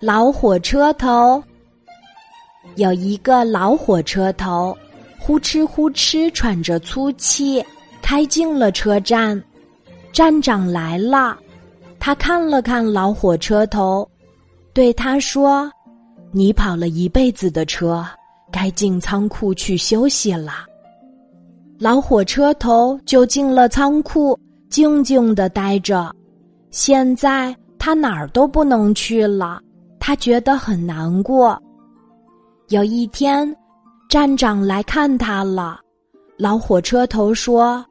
老火车头有一个老火车头，呼哧呼哧喘着粗气，开进了车站。站长来了，他看了看老火车头，对他说：“你跑了一辈子的车，该进仓库去休息了。”老火车头就进了仓库，静静的待着。现在他哪儿都不能去了。他觉得很难过。有一天，站长来看他了。老火车头说：“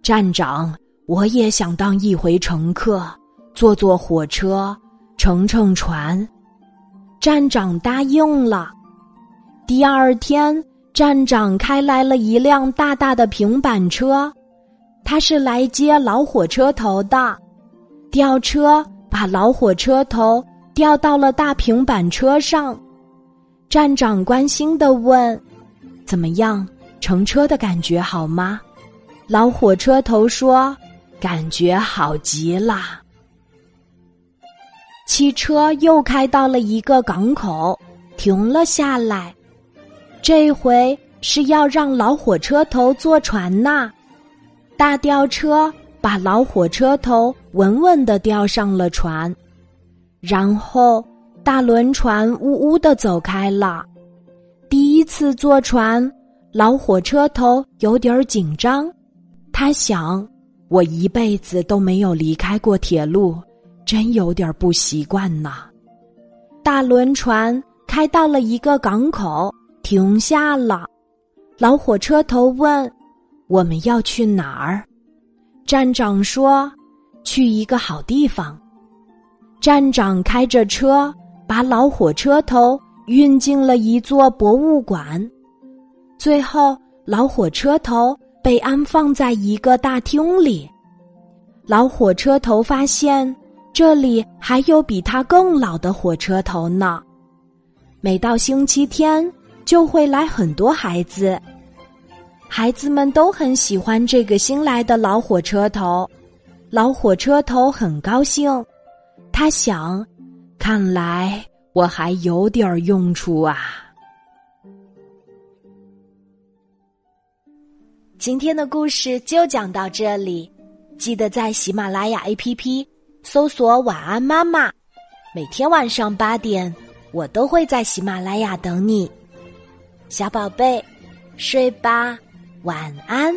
站长，我也想当一回乘客，坐坐火车，乘乘船。”站长答应了。第二天，站长开来了一辆大大的平板车，他是来接老火车头的。吊车把老火车头。掉到了大平板车上，站长关心的问：“怎么样，乘车的感觉好吗？”老火车头说：“感觉好极了。”汽车又开到了一个港口，停了下来。这回是要让老火车头坐船呐。大吊车把老火车头稳稳的吊上了船。然后，大轮船呜呜的走开了。第一次坐船，老火车头有点紧张。他想：“我一辈子都没有离开过铁路，真有点不习惯呢。”大轮船开到了一个港口，停下了。老火车头问：“我们要去哪儿？”站长说：“去一个好地方。”站长开着车，把老火车头运进了一座博物馆。最后，老火车头被安放在一个大厅里。老火车头发现，这里还有比他更老的火车头呢。每到星期天，就会来很多孩子。孩子们都很喜欢这个新来的老火车头。老火车头很高兴。他想，看来我还有点用处啊。今天的故事就讲到这里，记得在喜马拉雅 APP 搜索“晚安妈妈”，每天晚上八点，我都会在喜马拉雅等你，小宝贝，睡吧，晚安。